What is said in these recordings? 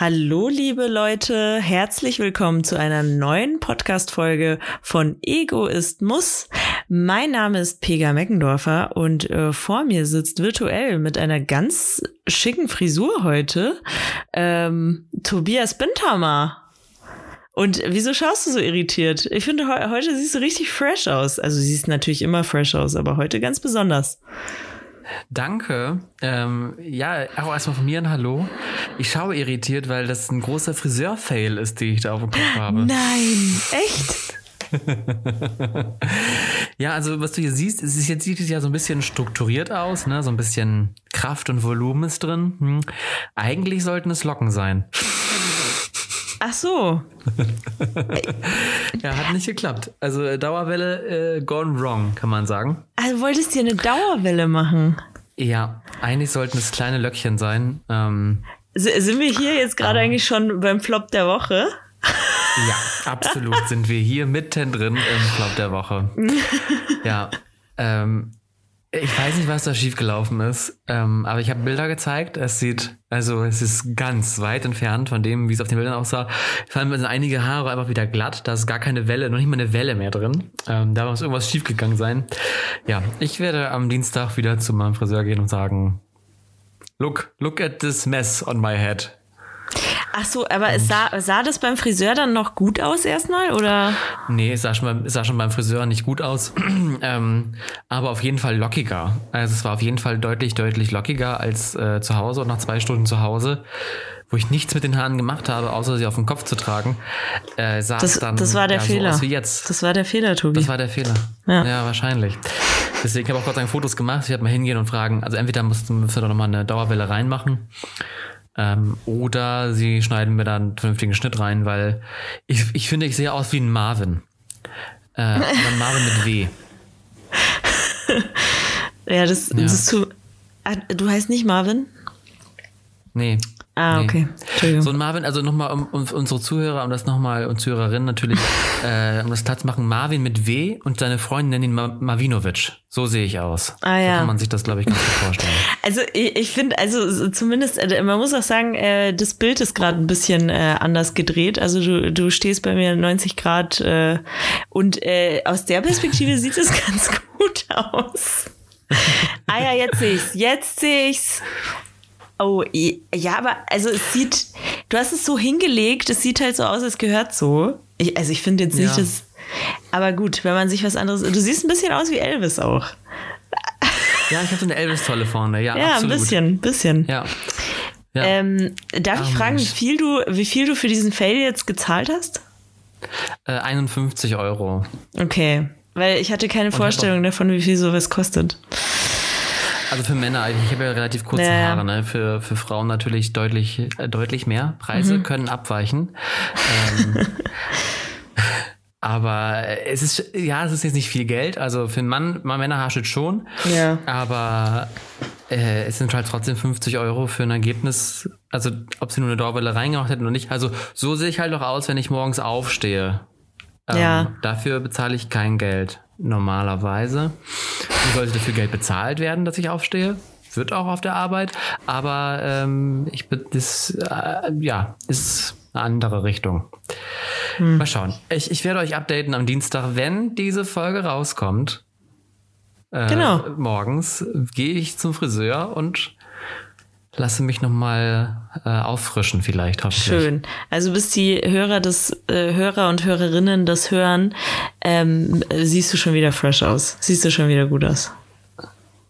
Hallo, liebe Leute, herzlich willkommen zu einer neuen Podcast-Folge von Ego ist Muss. Mein Name ist Pega Meckendorfer und äh, vor mir sitzt virtuell mit einer ganz schicken Frisur heute ähm, Tobias Bindhammer. Und wieso schaust du so irritiert? Ich finde, he heute siehst du richtig fresh aus. Also siehst natürlich immer fresh aus, aber heute ganz besonders. Danke. Ähm, ja, auch erstmal von mir ein Hallo. Ich schaue irritiert, weil das ein großer Friseur-Fail ist, den ich da auf dem Kopf habe. Nein, echt? ja, also was du hier siehst, es ist jetzt sieht es ja so ein bisschen strukturiert aus, ne? So ein bisschen Kraft und Volumen ist drin. Hm. Eigentlich sollten es Locken sein. Ach so. ja, hat nicht geklappt. Also äh, Dauerwelle äh, gone wrong, kann man sagen. Also wolltest du eine Dauerwelle machen? Ja, eigentlich sollten es kleine Löckchen sein. Ähm, sind wir hier jetzt gerade ähm, eigentlich schon beim Flop der Woche? Ja, absolut sind wir hier mittendrin im Flop der Woche. Ja, ähm, ich weiß nicht, was da schiefgelaufen ist, ähm, aber ich habe Bilder gezeigt. Es sieht, also es ist ganz weit entfernt von dem, wie es auf den Bildern aussah. Vor allem sind einige Haare einfach wieder glatt. Da ist gar keine Welle, noch nicht mal eine Welle mehr drin. Ähm, da muss irgendwas schiefgegangen sein. Ja, ich werde am Dienstag wieder zu meinem Friseur gehen und sagen, look, look at this mess on my head. Ach so, aber es sah, sah das beim Friseur dann noch gut aus erstmal, oder? Nee, es sah schon beim, sah schon beim Friseur nicht gut aus. ähm, aber auf jeden Fall lockiger. Also es war auf jeden Fall deutlich, deutlich lockiger als äh, zu Hause und nach zwei Stunden zu Hause wo ich nichts mit den Haaren gemacht habe, außer sie auf den Kopf zu tragen, äh, sah das, es dann das war der ja, Fehler. so aus wie jetzt. Das war der Fehler, Tobi. Das war der Fehler. Ja, ja wahrscheinlich. Deswegen habe ich auch Gott sei Dank Fotos gemacht. Ich werde mal hingehen und fragen, also entweder müssten wir da nochmal eine Dauerwelle reinmachen ähm, oder sie schneiden mir dann einen vernünftigen Schnitt rein, weil ich, ich finde, ich sehe aus wie ein Marvin. Äh, aber ein Marvin mit W. ja, das, ja. das ist zu. Ah, du heißt nicht Marvin? Nee. Ah, okay. Entschuldigung. So, Marvin, also nochmal um, um unsere Zuhörer, um das nochmal, und Zuhörerinnen natürlich, äh, um das klar zu machen, Marvin mit W und seine Freundin nennen ihn Ma Marvinovic. So sehe ich aus. Ah, ja. So kann man sich das, glaube ich, ganz gut vorstellen. Also ich, ich finde, also zumindest, äh, man muss auch sagen, äh, das Bild ist gerade ein bisschen äh, anders gedreht. Also du, du stehst bei mir 90 Grad äh, und äh, aus der Perspektive sieht es ganz gut aus. ah ja, jetzt sehe ich's. Jetzt sehe ich's. Oh, ja, aber also es sieht, du hast es so hingelegt, es sieht halt so aus, es gehört so. Ich, also ich finde jetzt nicht, ja. dass, aber gut, wenn man sich was anderes, du siehst ein bisschen aus wie Elvis auch. Ja, ich habe so eine Elvis-Tolle vorne, ja, Ja, absolut. ein bisschen, ein bisschen. Ja. ja. Ähm, darf ich fragen, wie viel, du, wie viel du für diesen Fail jetzt gezahlt hast? Äh, 51 Euro. Okay, weil ich hatte keine Und Vorstellung davon, wie viel sowas kostet. Also für Männer, ich habe ja relativ kurze ja, Haare, ne? Für, für Frauen natürlich deutlich, äh, deutlich mehr. Preise mhm. können abweichen. ähm, aber es ist, ja, es ist jetzt nicht viel Geld. Also für einen Mann, mal Männerhaarschnitt schon. Ja. Aber äh, es sind halt trotzdem 50 Euro für ein Ergebnis. Also ob sie nur eine Dauerwelle reingemacht hätten oder nicht. Also so sehe ich halt auch aus, wenn ich morgens aufstehe. Ähm, ja. Dafür bezahle ich kein Geld normalerweise. Und sollte dafür Geld bezahlt werden, dass ich aufstehe. Wird auch auf der Arbeit. Aber ähm, ich das äh, ja, ist eine andere Richtung. Hm. Mal schauen. Ich, ich werde euch updaten am Dienstag, wenn diese Folge rauskommt. Äh, genau. Morgens gehe ich zum Friseur und lasse mich nochmal äh, auffrischen, vielleicht hoffentlich. Schön. Also bis die Hörer des äh, Hörer und Hörerinnen das hören, ähm, siehst du schon wieder fresh aus. Siehst du schon wieder gut aus.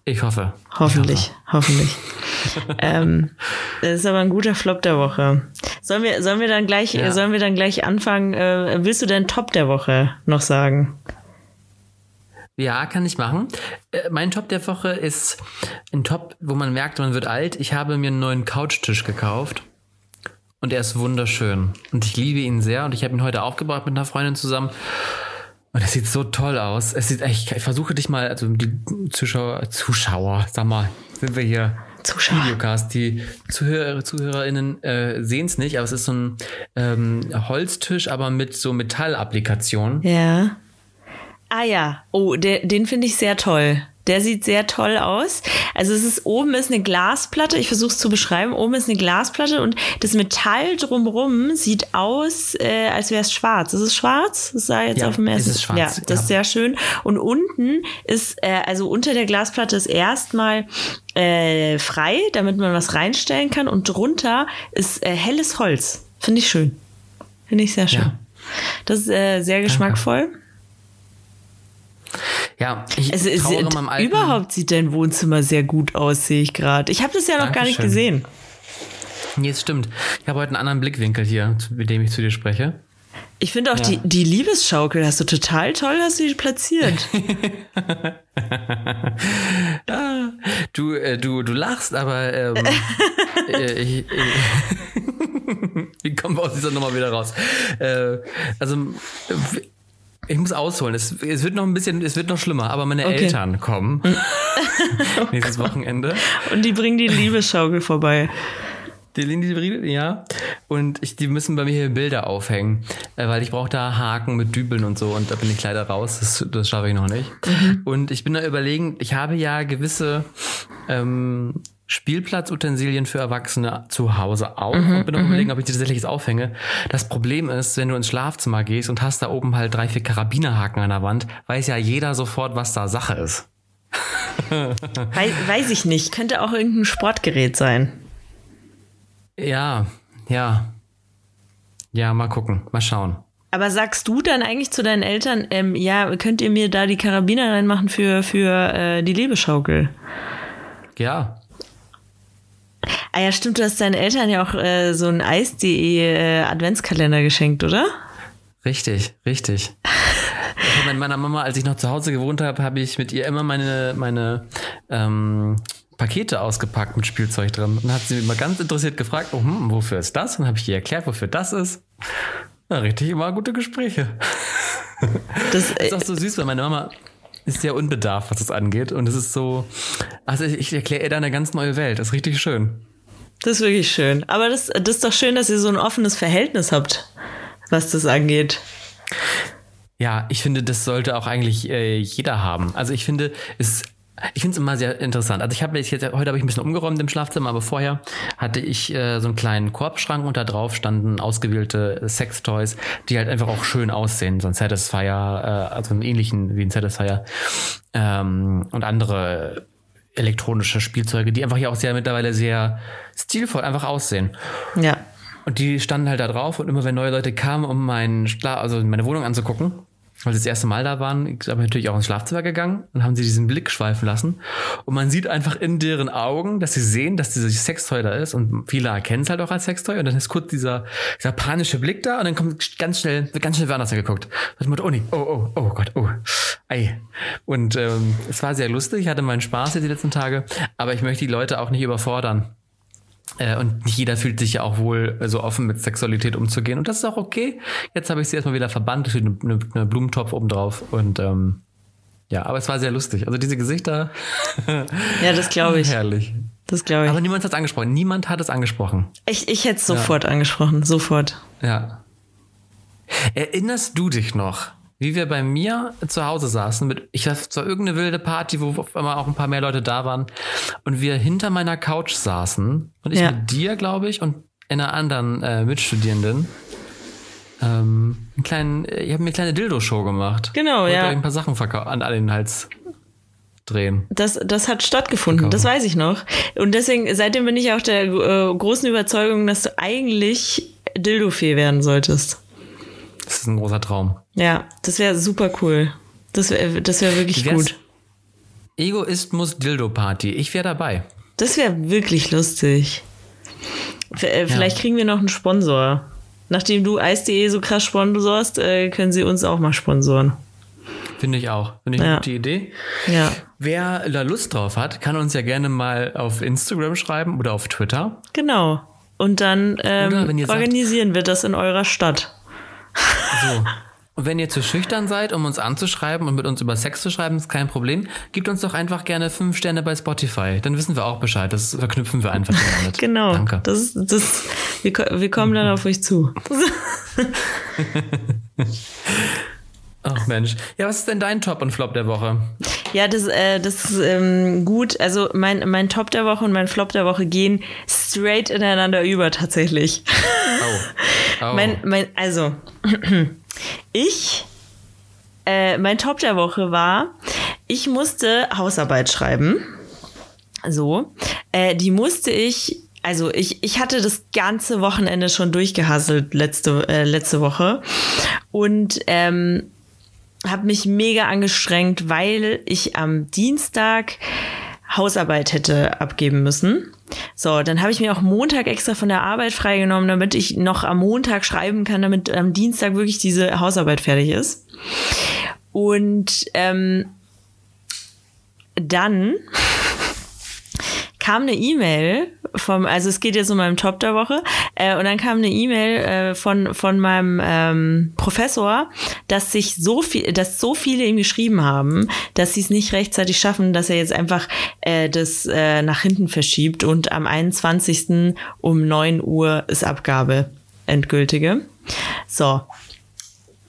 Ich hoffe. Hoffentlich, ich hoffe. hoffentlich. ähm, das ist aber ein guter Flop der Woche. Sollen wir, sollen wir dann gleich, ja. sollen wir dann gleich anfangen? Äh, willst du deinen Top der Woche noch sagen? Ja, kann ich machen. Äh, mein Top der Woche ist ein Top, wo man merkt, man wird alt. Ich habe mir einen neuen Couchtisch gekauft. Und er ist wunderschön. Und ich liebe ihn sehr. Und ich habe ihn heute aufgebaut mit einer Freundin zusammen. Und er sieht so toll aus. Es sieht echt, ich versuche dich mal, also die Zuschauer, Zuschauer, sag mal, sind wir hier Zuschauer. Videocast. Die Zuhörer, ZuhörerInnen äh, sehen es nicht, aber es ist so ein ähm, Holztisch, aber mit so Metallapplikationen. Ja. Ah ja, oh, der, den finde ich sehr toll. Der sieht sehr toll aus. Also es ist oben ist eine Glasplatte. Ich versuche es zu beschreiben. Oben ist eine Glasplatte und das Metall drumherum sieht aus, äh, als wäre es schwarz. Ist es schwarz? Das sah jetzt Ja, auf dem ersten. es ist schwarz, Ja, das ja. ist sehr schön. Und unten ist, äh, also unter der Glasplatte ist erstmal äh, frei, damit man was reinstellen kann. Und drunter ist äh, helles Holz. Finde ich schön. Finde ich sehr schön. Ja. Das ist äh, sehr geschmackvoll. Ja, ich Also trauere meinem alten... überhaupt sieht dein Wohnzimmer sehr gut aus, sehe ich gerade. Ich habe das ja noch gar nicht Dankeschön. gesehen. Nee, es stimmt. Ich habe heute einen anderen Blickwinkel hier, mit dem ich zu dir spreche. Ich finde auch Ja. die, die Liebesschaukel hast du total toll, hast du die platziert. Du, äh, du, du lachst, aber ähm, äh, ich, äh, wie kommen wir aus dieser Nummer wieder raus? Äh, also ich muss ausholen. Es, es wird noch ein bisschen, es wird noch schlimmer, aber meine Okay. Eltern kommen nächstes Wochenende. Und die bringen die Liebesschaukel vorbei. Die Lindy ja. Und ich, die müssen bei mir hier Bilder aufhängen, äh, weil ich brauche da Haken mit Dübeln und so und da bin ich leider raus. Das, das schaffe ich noch nicht. Und ich bin da überlegen, ich habe ja gewisse ähm, Spielplatzutensilien für Erwachsene zu Hause auch und bin noch überlegen, ob ich die tatsächlich jetzt aufhänge. Das Problem ist, wenn du ins Schlafzimmer gehst und hast da oben halt drei, vier Karabinerhaken an der Wand, weiß ja jeder sofort, was da Sache ist. Weiß, weiß ich nicht. Könnte auch irgendein Sportgerät sein. Ja, ja. Ja, mal gucken, mal schauen. Aber sagst du dann eigentlich zu deinen Eltern, ähm, ja, könnt ihr mir da die Karabiner reinmachen für, für äh, die Liebesschaukel? Ja, Ah ja, stimmt, du hast deinen Eltern ja auch äh, so einen Eis.de äh, Adventskalender geschenkt, oder? Richtig, richtig. Ich hab mit meiner Mama, als ich noch zu Hause gewohnt habe, habe ich mit ihr immer meine, meine ähm, Pakete ausgepackt mit Spielzeug drin. Und dann hat sie mich mal ganz interessiert gefragt, oh, hm, wofür ist das? Und dann habe ich ihr erklärt, wofür das ist. Ja, richtig immer gute Gespräche. Das, Das ist äh, auch so süß, weil meine Mama ist sehr unbedarft, was das angeht. Und es ist so, also ich, ich erkläre ihr da eine ganz neue Welt. Das ist richtig schön. das ist wirklich schön. Aber das, das ist doch schön, dass ihr so ein offenes Verhältnis habt, was das angeht. Ja, ich finde, das sollte auch eigentlich äh, jeder haben. Also ich finde, es ich finde es immer sehr interessant. Also ich habe jetzt heute habe ich ein bisschen umgeräumt im Schlafzimmer, aber vorher hatte ich äh, so einen kleinen Korbschrank und da drauf standen ausgewählte Sextoys, die halt einfach auch schön aussehen. So ein Satisfier, äh, also einen ähnlichen wie ein Satisfier ähm, und andere elektronische Spielzeuge, die einfach hier auch sehr mittlerweile sehr stilvoll einfach aussehen. Ja. Und die standen halt da drauf und immer wenn neue Leute kamen, um meinen Schla also meine Wohnung anzugucken, weil sie das erste Mal da waren, ich bin natürlich auch ins Schlafzimmer gegangen und haben sie diesen Blick schweifen lassen. Und man sieht einfach in deren Augen, dass sie sehen, dass dieses Sextoy da ist und viele erkennen es halt auch als Sextoy und dann ist kurz dieser, dieser panische Blick da und dann kommt ganz schnell, wird ganz schnell woanders geguckt. Und oh nee, oh, oh, oh Gott, oh, ei. Und ähm, es war sehr lustig, ich hatte meinen Spaß hier die letzten Tage, aber ich möchte die Leute auch nicht überfordern. Äh, Und nicht jeder fühlt sich ja auch wohl äh, so offen mit Sexualität umzugehen. Und das ist auch okay. Jetzt habe ich sie erstmal wieder verbannt, es steht eine, eine, Blumentopf oben drauf. Und ähm, ja, aber es war sehr lustig. Also diese Gesichter, Ja, das glaube ich. herrlich. Das glaube ich. Aber niemand hat es angesprochen. Niemand hat es angesprochen. Ich, ich hätte es sofort angesprochen. Sofort. Ja. Erinnerst du dich noch, wie wir bei mir zu Hause saßen mit, ich weiß, zwar irgendeine wilde Party, wo auf einmal auch ein paar mehr Leute da waren und wir hinter meiner Couch saßen und ich Ja. mit dir, glaube ich, und einer anderen äh, Mitstudierenden ähm, einen kleinen, äh, ich habe mir eine kleine Dildo-Show gemacht. Genau, Wollte ja. euch ein paar Sachen an, an den Hals drehen. Das, das hat stattgefunden, Verkaufen. das weiß ich noch. Und deswegen, seitdem bin ich auch der äh, großen Überzeugung, dass du eigentlich Dildofee werden solltest. Das ist ein großer Traum. Ja, das wäre super cool. Das wäre das wär wirklich gut. Egoismus Dildo-Party. Ich wäre dabei. Das wäre wirklich lustig. V äh, vielleicht kriegen wir noch einen Sponsor. Nachdem du Eis.de so krass sponsorst, äh, können sie uns auch mal sponsoren. Finde ich auch. Finde ich eine Ja. gute Idee. Ja, Wer da Lust drauf hat, kann uns ja gerne mal auf Instagram schreiben oder auf Twitter. genau. Und dann ähm, ihr sagt- organisieren wir das in eurer Stadt. So. Und wenn ihr zu schüchtern seid, um uns anzuschreiben und mit uns über Sex zu schreiben, ist kein Problem. Gebt uns doch einfach gerne fünf Sterne bei Spotify. Dann wissen wir auch Bescheid. Das verknüpfen wir einfach damit. Genau. Danke. Das, das, wir, wir kommen dann auf euch zu. Ach Mensch. Ja, was ist denn dein Top und Flop der Woche? Ja, das, äh, das ist ähm, gut. Also mein, mein Top der Woche und mein Flop der Woche gehen straight ineinander über tatsächlich. Oh. oh. mein, mein, also, ich, äh, mein Top der Woche war, ich musste Hausarbeit schreiben. So, äh, die musste ich also ich, ich hatte das ganze Wochenende schon durchgehasselt letzte, äh, letzte Woche und ähm, habe mich mega angestrengt, weil ich am Dienstag Hausarbeit hätte abgeben müssen. So, dann habe ich mir auch Montag extra von der Arbeit freigenommen, damit ich noch am Montag schreiben kann, damit am Dienstag wirklich diese Hausarbeit fertig ist. Und ähm, dann kam eine E-Mail vom, also es geht jetzt um meinen Top der Woche, äh, und dann kam eine E-Mail äh, von, von meinem ähm, Professor, dass sich so viel, dass so viele ihm geschrieben haben, dass sie es nicht rechtzeitig schaffen, dass er jetzt einfach äh, das äh, nach hinten verschiebt und am 21. um 9 Uhr ist Abgabe endgültige. So.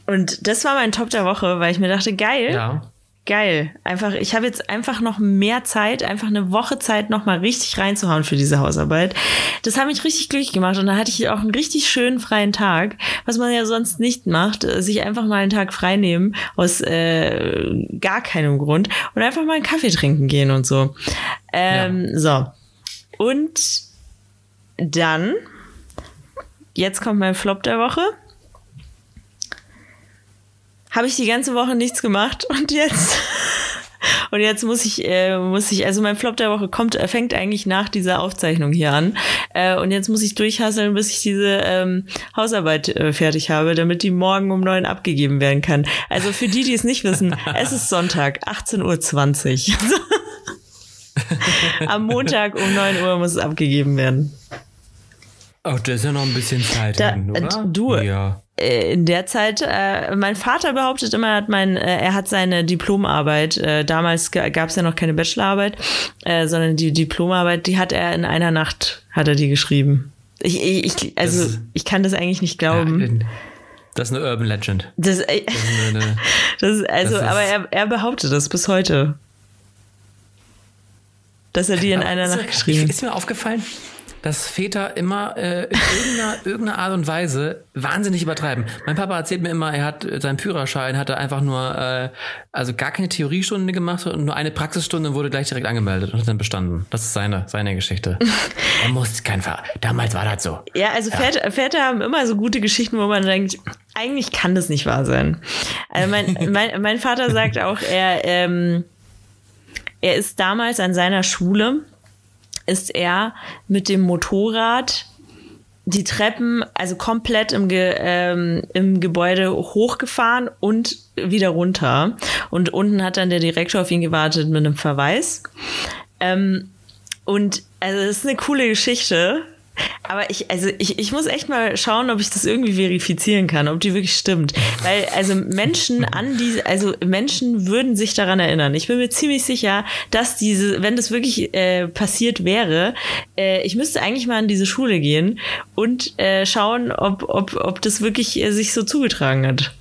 Und das war mein Top der Woche, weil ich mir dachte, geil. Ja geil. Einfach, ich habe jetzt einfach noch mehr Zeit, einfach eine Woche Zeit, noch mal richtig reinzuhauen für diese Hausarbeit. Das hat mich richtig glücklich gemacht und dann hatte ich auch einen richtig schönen freien Tag, was man ja sonst nicht macht, sich einfach mal einen Tag frei nehmen aus äh, gar keinem Grund und einfach mal einen Kaffee trinken gehen und so. Ähm, ja. So. Und dann, jetzt kommt mein Flop der Woche habe ich die ganze Woche nichts gemacht und jetzt und jetzt muss ich äh, muss ich also mein Flop der Woche kommt äh, fängt eigentlich nach dieser Aufzeichnung hier an äh, und jetzt muss ich durchhasseln, bis ich diese ähm, Hausarbeit äh, fertig habe, damit die morgen um neun abgegeben werden kann. Also für die, die es nicht wissen, es ist Sonntag 18:20 Uhr. Am Montag um neun Uhr muss es abgegeben werden. Oh, da ist ja noch ein bisschen Zeit da, hin, oder? Du, ja. Äh, in der Zeit, äh, mein Vater behauptet immer, er hat, mein, äh, er hat seine Diplomarbeit, äh, damals gab es ja noch keine Bachelorarbeit, äh, sondern die Diplomarbeit, die hat er in einer Nacht, hat er die geschrieben. Ich, ich, also, ist, ich kann das eigentlich nicht glauben. Ja, das ist eine Urban Legend. Das, äh, das ist eine, das ist, also, das ist, aber er, er behauptet das bis heute. Dass er die in einer Nacht geschrieben hat. Ist mir aufgefallen, dass Väter immer äh, in irgendeiner, irgendeiner Art und Weise wahnsinnig übertreiben. Mein Papa erzählt mir immer, er hat seinen Führerschein, hat er einfach nur, äh, also gar keine Theoriestunde gemacht und nur eine Praxisstunde und wurde gleich direkt angemeldet und hat dann bestanden. Das ist seine, seine Geschichte. er muss kein Fahrer. Damals war das so. Ja, also ja. Väter, Väter haben immer so gute Geschichten, wo man denkt, eigentlich kann das nicht wahr sein. Also mein, mein, mein Vater sagt auch, er, ähm, er ist damals an seiner Schule ist er mit dem Motorrad die Treppen, also komplett im, Ge, ähm, im Gebäude hochgefahren und wieder runter. Und unten hat dann der Direktor auf ihn gewartet mit einem Verweis. Ähm, und also es ist eine coole Geschichte. Aber ich, also ich, ich muss echt mal schauen, ob ich das irgendwie verifizieren kann, ob die wirklich stimmt. Weil, also Menschen an diese, also Menschen würden sich daran erinnern. Ich bin mir ziemlich sicher, dass diese, wenn das wirklich äh, passiert wäre, äh, ich müsste eigentlich mal an diese Schule gehen und äh, schauen, ob, ob, ob das wirklich äh, sich so zugetragen hat.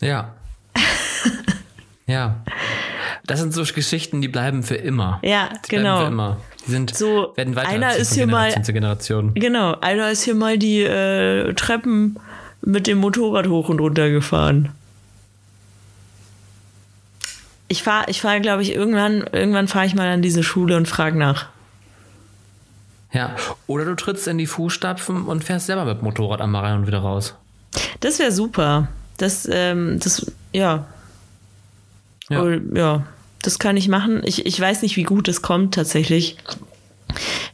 Ja. ja. Das sind so Geschichten, die bleiben für immer. Ja, die genau. Für immer. Die sind, so, werden weiter einer ist hier mal, zu Generation. Genau, einer ist hier mal die äh, Treppen mit dem Motorrad hoch und runter gefahren. Ich fahre, ich fahr, glaube ich, irgendwann, irgendwann fahre ich mal an diese Schule und frage nach. Ja, oder du trittst in die Fußstapfen und fährst selber mit dem Motorrad einmal rein und wieder raus. Das wäre super. Das, ähm, das, ja. Ja. Oder, ja das kann ich machen. Ich, ich weiß nicht, wie gut es kommt tatsächlich,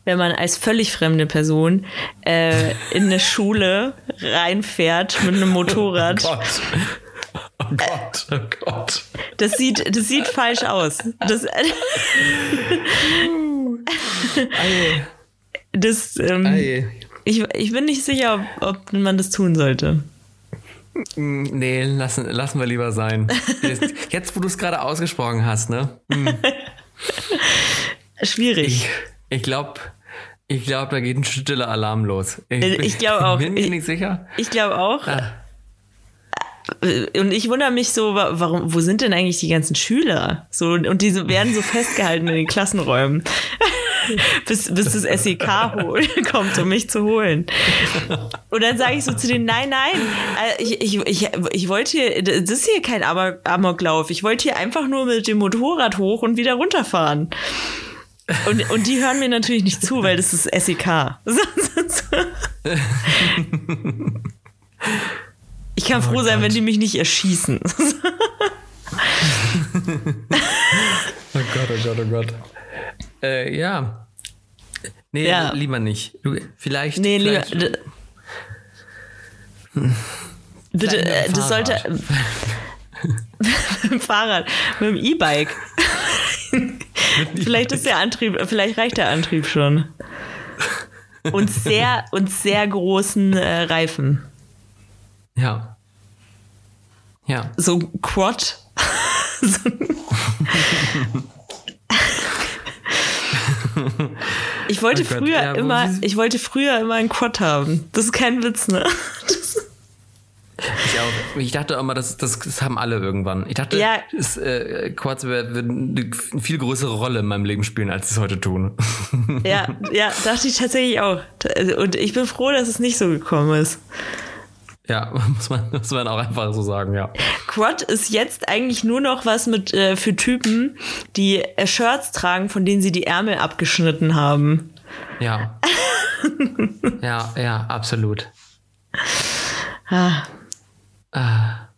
wenn man als völlig fremde Person äh, in eine Schule reinfährt mit einem Motorrad. Oh Gott. Oh Gott, oh Gott. Das sieht, das sieht falsch aus. Das, das ähm, ich, ich bin nicht sicher, ob, ob man das tun sollte. Mm, nee, lassen, lassen wir lieber sein. Jetzt, wo du es gerade ausgesprochen hast, ne? Hm. Schwierig. Ich, ich glaube, ich glaube, da geht ein stiller Alarm los. Ich, ich glaube auch. Bin ich, nicht sicher. Ich glaube auch. Ah. äh, und ich wundere mich so, warum, wo sind denn eigentlich die ganzen Schüler? So, und diese werden so festgehalten in den Klassenräumen. bis, bis das SEK kommt, um mich zu holen. Und dann sage ich so zu denen, nein, nein, äh, ich, ich, ich, ich wollte hier, das ist hier kein Amoklauf. Ich wollte hier einfach nur mit dem Motorrad hoch und wieder runterfahren. Und, und die hören mir natürlich nicht zu, weil das ist SEK. Ich kann oh froh sein, Gott. wenn die mich nicht erschießen. oh Gott, oh Gott, oh Gott. Äh, ja. Nee, ja. lieber nicht. Du, vielleicht. Nee, vielleicht, lieber. Bitte, äh, das sollte. mit dem Fahrrad, mit dem E-Bike. vielleicht ist der Antrieb, vielleicht reicht der Antrieb schon. Und sehr, und sehr großen äh, Reifen. Ja. Ja. So Quad. so ich wollte oh früher ja, immer, ich wollte früher immer einen Quad haben. Das ist kein Witz, ne? Ich, auch. ich dachte immer, das, das, das haben alle irgendwann. Ich dachte, ja. es, äh, Quads werden eine viel größere Rolle in meinem Leben spielen, als sie es heute tun. Ja, ja, dachte ich tatsächlich auch. Und ich bin froh, dass es nicht so gekommen ist. Ja, muss man, muss man auch einfach so sagen, ja. Quad ist jetzt eigentlich nur noch was mit äh, für Typen, die äh, Shirts tragen, von denen sie die Ärmel abgeschnitten haben. Ja. ja, ja, absolut. Ah. ah.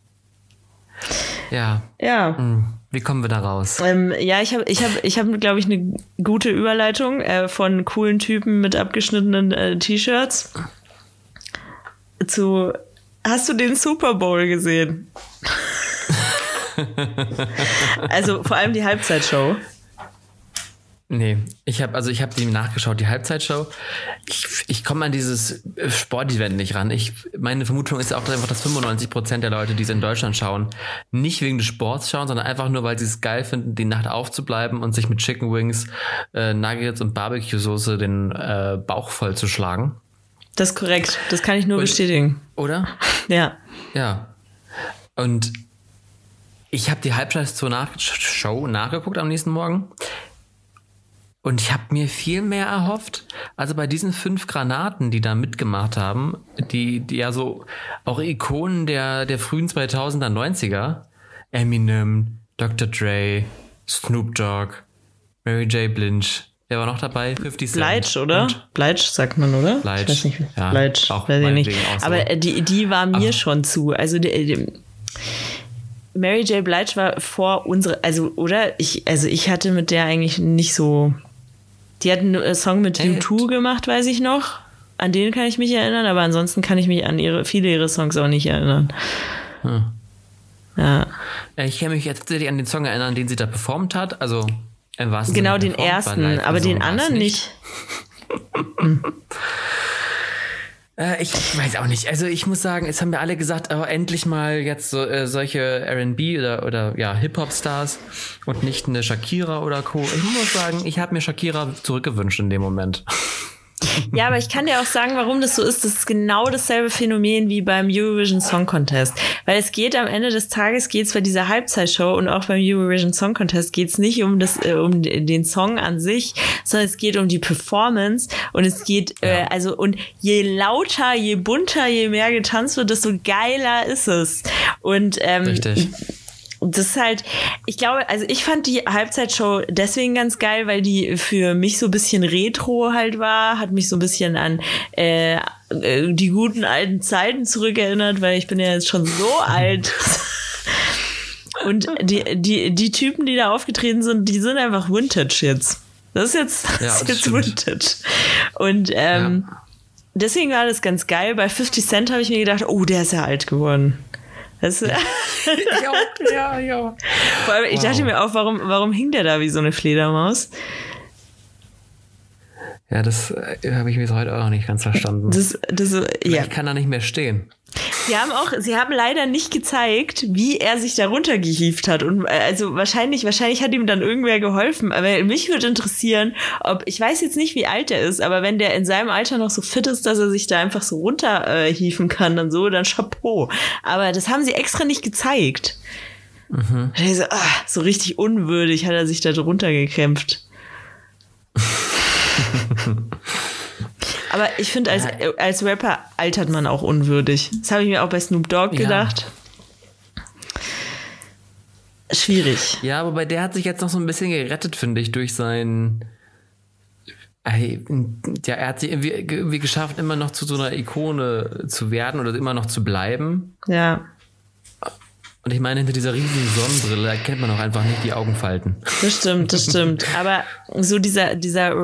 Ja. Ja. Hm. Wie kommen wir da raus? Ähm, ja, ich habe, ich habe, ich habe, glaube ich, eine gute Überleitung äh, von coolen Typen mit abgeschnittenen äh, T-Shirts zu Hast du den Super Bowl gesehen? also vor allem die Halbzeitshow. Nee, ich habe also ich habe die nachgeschaut, die Halbzeitshow. Ich, ich komme an dieses Sportevent nicht ran. Ich, meine Vermutung ist auch einfach, dass 95 Prozent der Leute, die es in Deutschland schauen, nicht wegen des Sports schauen, sondern einfach nur, weil sie es geil finden, die Nacht aufzubleiben und sich mit Chicken Wings, äh, Nuggets und Barbecue-Soße den äh, Bauch voll zu schlagen. Das ist korrekt. Das kann ich nur und, bestätigen. Oder? Ja. Ja. Und ich habe die Halbzeitshow nach Show nachgeguckt am nächsten Morgen. Und ich habe mir viel mehr erhofft. Also bei diesen fünf Granaten, die da mitgemacht haben, die, die ja so auch Ikonen der, der frühen 2000er, 90er, Eminem, Dr. Dre, Snoop Dogg, Mary J. Blige, Wer war noch dabei? 50 Cent. Bleitsch, oder? Und? Bleitsch sagt man, oder? Bleitsch. Ich weiß nicht. Ja, Bleitsch. Auch weiß ich nicht. So. Aber äh, die, die war mir Ach. schon zu. Also die, die, Mary J. Blige war vor unsere, also, oder? Ich, also ich hatte mit der eigentlich nicht so. Die hat einen Song mit hey, U2 gemacht, weiß ich noch. An den kann ich mich erinnern, aber ansonsten kann ich mich an ihre, viele ihre Songs auch nicht erinnern. Hm. Ja. Ich kann mich jetzt tatsächlich an den Song erinnern, den sie da performt hat. Also genau, den ersten, aber den anderen nicht. nicht. Äh, ich weiß auch nicht. Also ich muss sagen, jetzt haben wir alle gesagt, oh, endlich mal jetzt so, äh, solche R&B oder, oder ja Hip-Hop-Stars und nicht eine Shakira oder Co. Ich muss sagen, ich habe mir Shakira zurückgewünscht in dem Moment. Ja, aber ich kann dir auch sagen, warum das so ist. Das ist genau dasselbe Phänomen wie beim Eurovision Song Contest. Weil es geht am Ende des Tages geht's bei dieser Halbzeitshow und auch beim Eurovision Song Contest geht's nicht um das, äh, um den Song an sich, sondern es geht um die Performance und es geht, äh, ja. äh, also, und je lauter, je bunter, je mehr getanzt wird, desto geiler ist es. Und ähm, Richtig das ist halt, ich glaube, also ich fand die Halbzeitshow deswegen ganz geil, weil die für mich so ein bisschen retro halt war, hat mich so ein bisschen an äh, äh die guten alten Zeiten zurückerinnert, weil ich bin ja jetzt schon so alt. Und die, die, die Typen, die da aufgetreten sind, die sind einfach Vintage jetzt. Das ist jetzt, das ja, ist jetzt Vintage. Und ähm, ja. deswegen war das ganz geil. Bei 50 Cent habe ich mir gedacht, oh, der ist ja alt geworden. Das, ja, ja, ja. Vor allem, ich wow. dachte mir auch, warum, warum hing der da wie so eine Fledermaus? Ja, das äh, habe ich bis heute auch noch nicht ganz verstanden. Das, das, ja. Ich kann da nicht mehr stehen. Sie haben auch, sie haben leider nicht gezeigt, wie er sich darunter gehieft hat. Und äh, also wahrscheinlich, wahrscheinlich hat ihm dann irgendwer geholfen. Aber mich würde interessieren, ob, ich weiß jetzt nicht, wie alt er ist, aber wenn der in seinem Alter noch so fit ist, dass er sich da einfach so runterhieven äh, kann und so, dann Chapeau. Aber das haben sie extra nicht gezeigt. Mhm. So, ah, so richtig unwürdig hat er sich da drunter gekämpft. Aber ich finde, als, als Rapper altert man auch unwürdig. Das habe ich mir auch bei Snoop Dogg gedacht. Ja. Schwierig. Ja, aber bei der hat sich jetzt noch so ein bisschen gerettet, finde ich, durch sein. Ja, er hat sich irgendwie, irgendwie geschafft, immer noch zu so einer Ikone zu werden oder immer noch zu bleiben. Ja. Und ich meine, hinter dieser riesigen Sonnenbrille erkennt man auch einfach nicht die Augenfalten. Das stimmt, das stimmt. Aber so dieser, dieser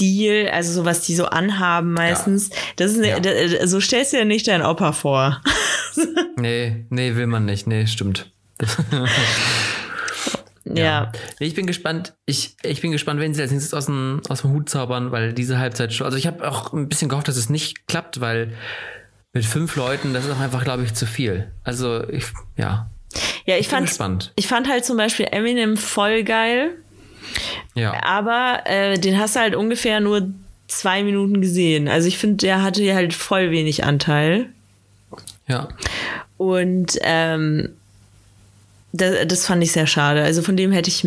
Rap-Stil, also so was die so anhaben meistens, ja. das ist ne, ja. da, so stellst du dir nicht deinen Opa vor. nee, nee, will man nicht. Nee, stimmt. ja. ja. Ich bin gespannt. Ich, ich bin gespannt, wenn sie als nächstes aus dem, aus dem Hut zaubern, weil diese Halbzeit schon. Also ich habe auch ein bisschen gehofft, dass es nicht klappt, weil mit fünf Leuten, das ist auch einfach, glaube ich, zu viel. Also, ich, ja. Ja, ich, ich fand, gespannt. ich fand halt zum Beispiel Eminem voll geil. Ja. Aber äh, den hast du halt ungefähr nur zwei Minuten gesehen. Also ich finde, der hatte ja halt voll wenig Anteil. Ja. Und ähm, das, das fand ich sehr schade. Also von dem hätte ich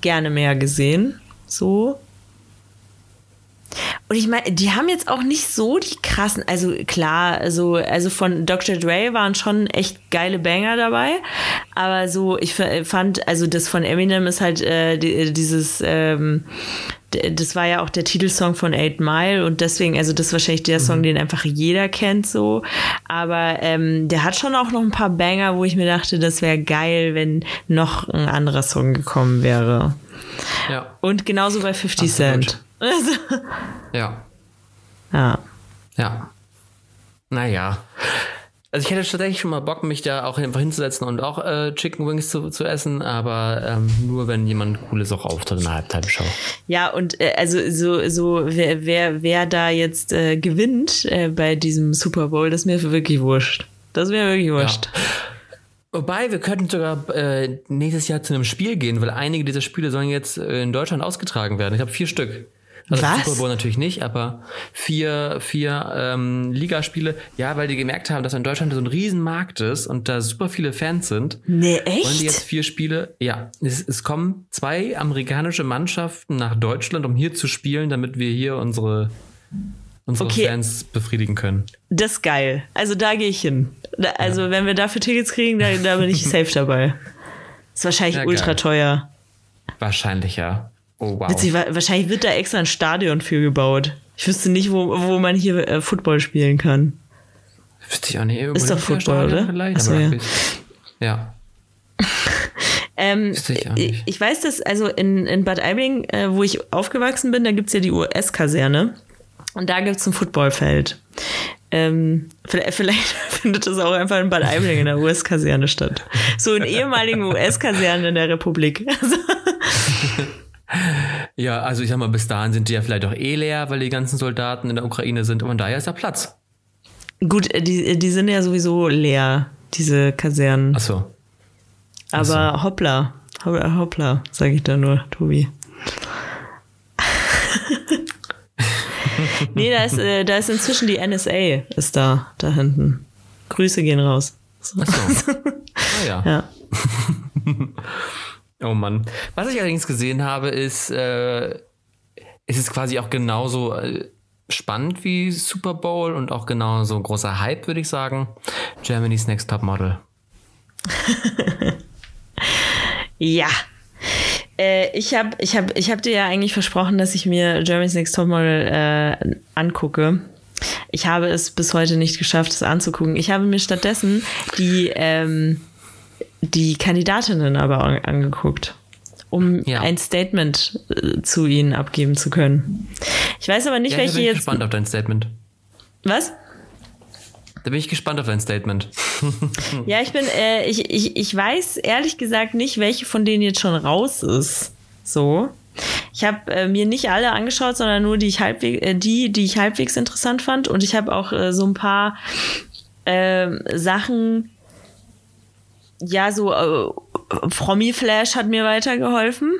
gerne mehr gesehen. So. Und ich meine, die haben jetzt auch nicht so die krassen, also klar, also, also von Dr. Dre waren schon echt geile Banger dabei, aber so, ich fand, also das von Eminem ist halt äh, dieses, ähm, das war ja auch der Titelsong von Eight Mile und deswegen, also das ist wahrscheinlich der Song, mhm. den einfach jeder kennt so. Aber ähm, der hat schon auch noch ein paar Banger, wo ich mir dachte, das wäre geil, wenn noch ein anderer Song gekommen wäre. Ja. Und genauso bei 50 Absolut. Cent. Also. Ja. Ja. Ja. Naja. Also ich hätte tatsächlich schon mal Bock, mich da auch einfach hinzusetzen und auch äh, Chicken Wings zu, zu essen, aber ähm, nur wenn jemand Cooles auch auftritt in der Halbzeitshow. Ja, und äh, also so, so wer, wer, wer da jetzt äh, gewinnt äh, bei diesem Super Bowl, das ist mir wirklich wurscht. Das ist mir wirklich wurscht. Ja. Wobei, wir könnten sogar äh, nächstes Jahr zu einem Spiel gehen, weil einige dieser Spiele sollen jetzt äh, in Deutschland ausgetragen werden. Ich habe vier Stück. Also Was? Super Bowl natürlich nicht, aber vier, vier ähm, Ligaspiele. Ja, weil die gemerkt haben, dass in Deutschland so ein Riesenmarkt ist und da super viele Fans sind. Nee, echt? Wollen die jetzt vier Spiele? Ja, es, es kommen zwei amerikanische Mannschaften nach Deutschland, um hier zu spielen, damit wir hier unsere unsere okay. Fans befriedigen können. Das ist geil. Also da gehe ich hin. Da, also ja. wenn wir dafür Tickets kriegen, da, da bin ich safe dabei. Ist wahrscheinlich ja, ultra teuer. Wahrscheinlich ja. Oh, wow. Witzig, wahrscheinlich wird da extra ein Stadion für gebaut. Ich wüsste nicht, wo, wo man hier äh, Football spielen kann. Wüsste ich auch nicht. Ist doch Football, oder? Vielleicht, Achso, ja. ja. ähm, ich, ich, ich, weiß, dass also in, in Bad Aibling, äh, wo ich aufgewachsen bin, da gibt es ja die US-Kaserne. Und da gibt es ein Footballfeld. Ähm, vielleicht, vielleicht, findet es auch einfach in Bad Aibling in der US-Kaserne statt. So in ehemaligen US-Kasernen in der Republik. Also Ja, also ich sag mal, bis dahin sind die ja vielleicht auch eh leer, weil die ganzen Soldaten in der Ukraine sind. Und daher ist da Platz. Gut, äh, die, die sind ja sowieso leer, diese Kasernen. Ach so. Aber so. hoppla, hoppla, sage ich da nur, Tobi. nee, da ist, äh, da ist inzwischen die NSA, ist da, da hinten. Grüße gehen raus. Ach so. Ah ja. ja. Oh Mann. Was ich allerdings gesehen habe, ist, äh, ist es quasi auch genauso äh, spannend wie Super Bowl und auch genauso ein großer Hype, würde ich sagen. Germany's Next Top Model. ja. Äh, ich habe ich hab, ich hab dir ja eigentlich versprochen, dass ich mir Germany's Next Top Model äh, angucke. Ich habe es bis heute nicht geschafft, es anzugucken. Ich habe mir stattdessen die ähm, die Kandidatinnen aber angeguckt, um ja. ein Statement äh, zu ihnen abgeben zu können. Ich weiß aber nicht, ja, welche da bin ich jetzt. gespannt auf dein Statement. Was? Da bin ich gespannt auf dein Statement. ja, ich bin, äh, ich, ich, ich weiß ehrlich gesagt nicht, welche von denen jetzt schon raus ist. So. Ich habe äh, mir nicht alle angeschaut, sondern nur die, ich halbwegs, äh, die, die ich halbwegs interessant fand. Und ich habe auch äh, so ein paar ähm, Sachen, ja, so äh, Promi-Flash hat mir weitergeholfen.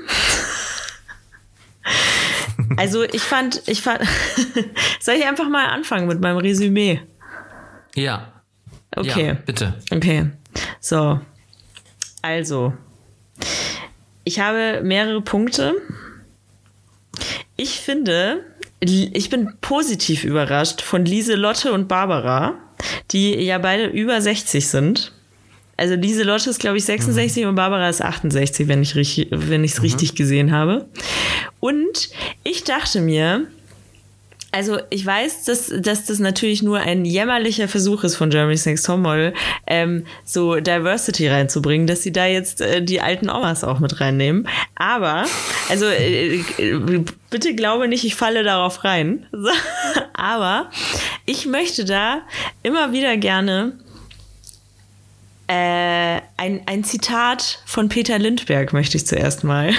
also ich fand, ich fand, soll ich einfach mal anfangen mit meinem Resümee? Ja. Okay. Ja, bitte. Okay. So. Also. Ich habe mehrere Punkte. Ich finde, ich bin positiv überrascht von Lieselotte und Barbara, die ja beide über 60 sind. Also Lieselotte ist, glaube ich, 66 mhm. und Barbara ist 68, wenn ich es wenn mhm. richtig gesehen habe. Und ich dachte mir, also ich weiß, dass, dass das natürlich nur ein jämmerlicher Versuch ist von Jeremy's Next Topmodel, ähm, so Diversity reinzubringen, dass sie da jetzt äh, die alten Omas auch mit reinnehmen. Aber, also äh, bitte glaube nicht, ich falle darauf rein. Aber ich möchte da immer wieder gerne äh, ein, ein Zitat von Peter Lindberg möchte ich zuerst mal